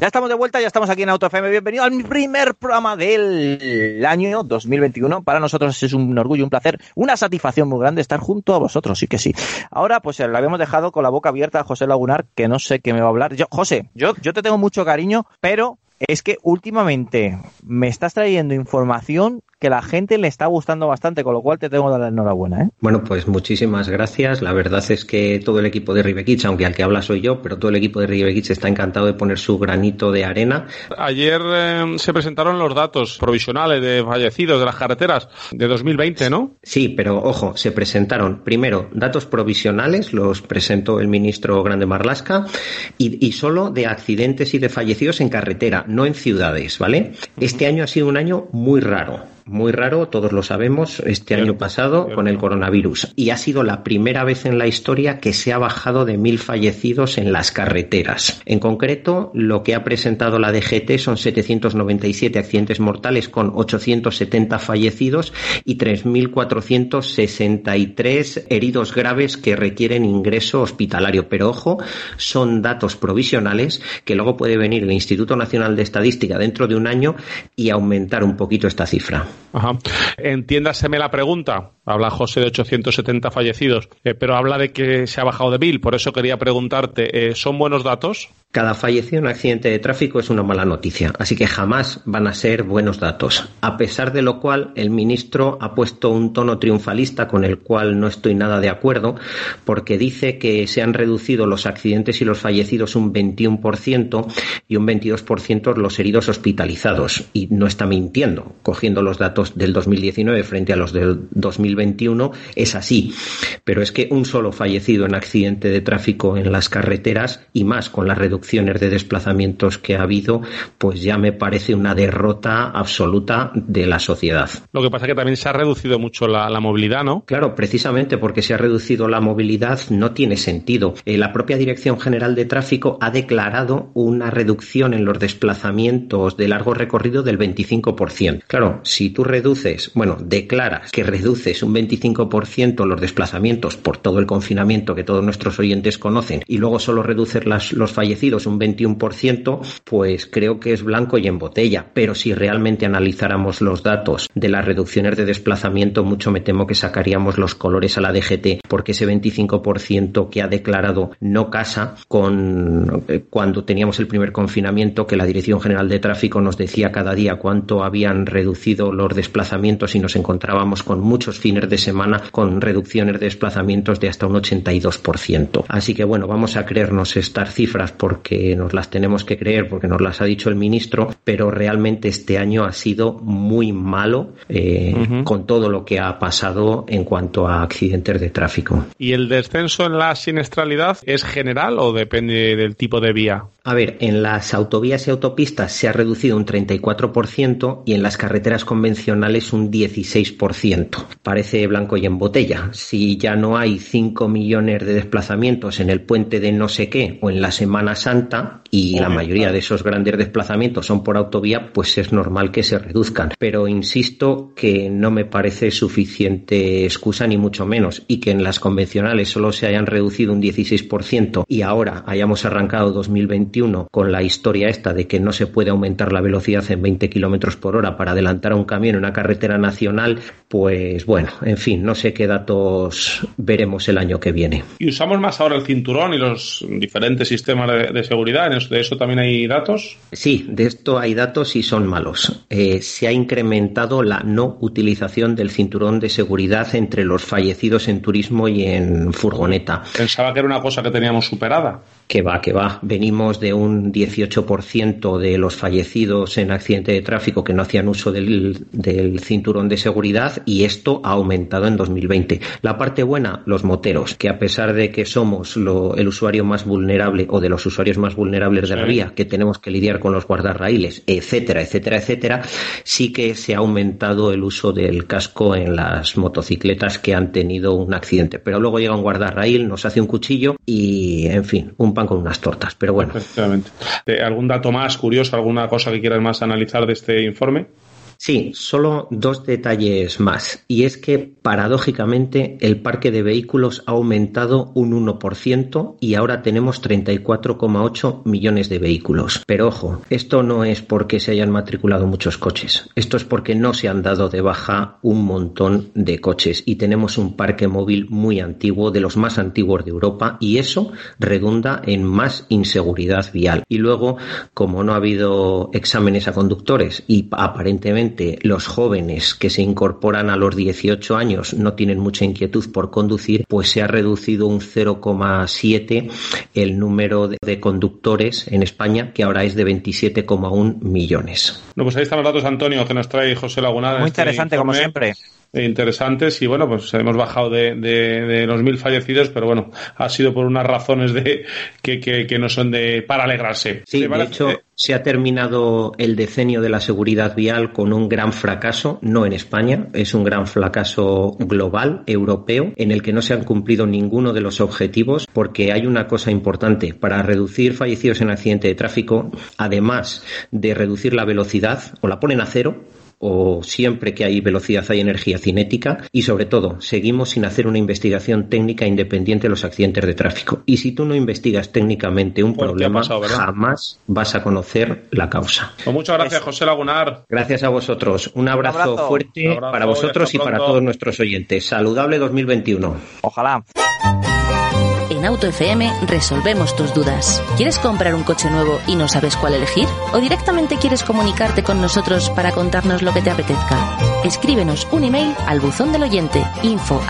Ya estamos de vuelta, ya estamos aquí en AutoFM. Bienvenido al primer programa del año 2021. Para nosotros es un orgullo, un placer, una satisfacción muy grande estar junto a vosotros, sí que sí. Ahora, pues le habíamos dejado con la boca abierta a José Lagunar, que no sé qué me va a hablar. Yo, José, yo, yo te tengo mucho cariño, pero es que últimamente me estás trayendo información que la gente le está gustando bastante, con lo cual te tengo que dar la enhorabuena. ¿eh? Bueno, pues muchísimas gracias. La verdad es que todo el equipo de Ribequich, aunque al que habla soy yo, pero todo el equipo de Ribequich está encantado de poner su granito de arena. Ayer eh, se presentaron los datos provisionales de fallecidos de las carreteras de 2020, ¿no? Sí, pero ojo, se presentaron primero datos provisionales, los presentó el ministro Grande Marlasca, y, y solo de accidentes y de fallecidos en carretera, no en ciudades, ¿vale? Este año ha sido un año muy raro muy raro, todos lo sabemos, este año pasado con el coronavirus. Y ha sido la primera vez en la historia que se ha bajado de mil fallecidos en las carreteras. En concreto, lo que ha presentado la DGT son 797 accidentes mortales con 870 fallecidos y 3.463 heridos graves que requieren ingreso hospitalario. Pero ojo, son datos provisionales que luego puede venir el Instituto Nacional de Estadística dentro de un año y aumentar un poquito esta cifra. Ajá. Entiéndaseme la pregunta. Habla José de 870 fallecidos, eh, pero habla de que se ha bajado de mil. Por eso quería preguntarte, eh, ¿son buenos datos? Cada fallecido en accidente de tráfico es una mala noticia, así que jamás van a ser buenos datos. A pesar de lo cual, el ministro ha puesto un tono triunfalista con el cual no estoy nada de acuerdo, porque dice que se han reducido los accidentes y los fallecidos un 21% y un 22% los heridos hospitalizados. Y no está mintiendo, cogiendo los datos del 2019 frente a los del 2021, es así. Pero es que un solo fallecido en accidente de tráfico en las carreteras y más con la reducción de desplazamientos que ha habido, pues ya me parece una derrota absoluta de la sociedad. Lo que pasa es que también se ha reducido mucho la, movilidad, ¿no? Claro, precisamente porque se ha reducido la movilidad no tiene sentido. Eh, la propia Dirección General de Tráfico ha declarado una reducción en los desplazamientos de largo recorrido del 25%. Claro, si tú reduces, bueno, declaras que reduces un 25% los desplazamientos por todo el confinamiento que todos nuestros oyentes conocen y luego solo reduces las, los fallecidos un 21%, pues creo que es blanco y en botella. Pero si realmente analizáramos los datos de las reducciones de desplazamiento, mucho me temo que sacaríamos los colores a la DGT, porque ese 25% que ha declarado no casa con eh, cuando teníamos el primer confinamiento, que la Dirección General de Tráfico nos decía cada día cuánto habían reducido los desplazamientos y nos encontrábamos con muchos fines de semana con reducciones de desplazamientos de hasta un 82%. Así que bueno, vamos a creernos estas cifras porque que nos las tenemos que creer porque nos las ha dicho el ministro, pero realmente este año ha sido muy malo eh, con todo lo que ha pasado en cuanto a accidentes de tráfico. ¿Y el descenso en la siniestralidad es general o depende del tipo de vía? A ver, en las autovías y autopistas se ha reducido un 34% y en las carreteras convencionales un 16%. Parece blanco y en botella. Si ya no hay 5 millones de desplazamientos en el puente de no sé qué o en la Semana Santa, y la mayoría de esos grandes desplazamientos son por autovía, pues es normal que se reduzcan. Pero insisto que no me parece suficiente excusa ni mucho menos y que en las convencionales solo se hayan reducido un 16% y ahora hayamos arrancado 2021 con la historia esta de que no se puede aumentar la velocidad en 20 kilómetros por hora para adelantar a un camión en una carretera nacional, pues bueno, en fin, no sé qué datos veremos el año que viene. Y usamos más ahora el cinturón y los diferentes sistemas de seguridad? ¿De eso también hay datos? Sí, de esto hay datos y son malos. Eh, se ha incrementado la no utilización del cinturón de seguridad entre los fallecidos en turismo y en furgoneta. Pensaba que era una cosa que teníamos superada. Que va, que va. Venimos de un 18% de los fallecidos en accidente de tráfico que no hacían uso del, cinturón de seguridad y esto ha aumentado en 2020. La parte buena, los moteros, que a pesar de que somos el usuario más vulnerable o de los usuarios más vulnerables de la vía, que tenemos que lidiar con los guardarraíles, etcétera, etcétera, etcétera, sí que se ha aumentado el uso del casco en las motocicletas que han tenido un accidente. Pero luego llega un guardarraíl, nos hace un cuchillo y, en fin, un pan con unas tortas, pero bueno. Efectivamente. ¿Algún dato más curioso, alguna cosa que quieras más analizar de este informe? Sí, solo dos detalles más. Y es que, paradójicamente, el parque de vehículos ha aumentado un 1% y ahora tenemos 34,8 millones de vehículos. Pero ojo, esto no es porque se hayan matriculado muchos coches. Esto es porque no se han dado de baja un montón de coches y tenemos un parque móvil muy antiguo, de los más antiguos de Europa, y eso redunda en más inseguridad vial. Y luego, como no ha habido exámenes a conductores y aparentemente los jóvenes que se incorporan a los 18 años no tienen mucha inquietud por conducir, pues se ha reducido un 0,7 el número de conductores en España, que ahora es de 27,1 millones. No, pues ahí están los datos, Antonio, que nos trae José Laguna. Muy este interesante, como siempre interesantes y bueno, pues hemos bajado de, de, los mil fallecidos, pero bueno, ha sido por unas razones de que, que, no son de para alegrarse. Sí, de hecho, se ha terminado el decenio de la seguridad vial con un gran fracaso, no en España, es un gran fracaso global, europeo, en el que no se han cumplido ninguno de los objetivos, porque hay una cosa importante, para reducir fallecidos en accidente de tráfico, además de reducir la velocidad, o la ponen a cero, o siempre que hay velocidad hay energía cinética y sobre todo seguimos sin hacer una investigación técnica independiente de los accidentes de tráfico. Y si tú no investigas técnicamente un problema, jamás vas a conocer la causa. Pues muchas gracias, José Lagunar. Gracias a vosotros. Un abrazo, fuerte para vosotros y para todos nuestros oyentes. Saludable 2021. Ojalá. En Auto FM resolvemos tus dudas. ¿Quieres comprar un coche nuevo y no sabes cuál elegir? ¿O directamente quieres comunicarte con nosotros para contarnos lo que te apetezca? Escríbenos un email al buzón del oyente info.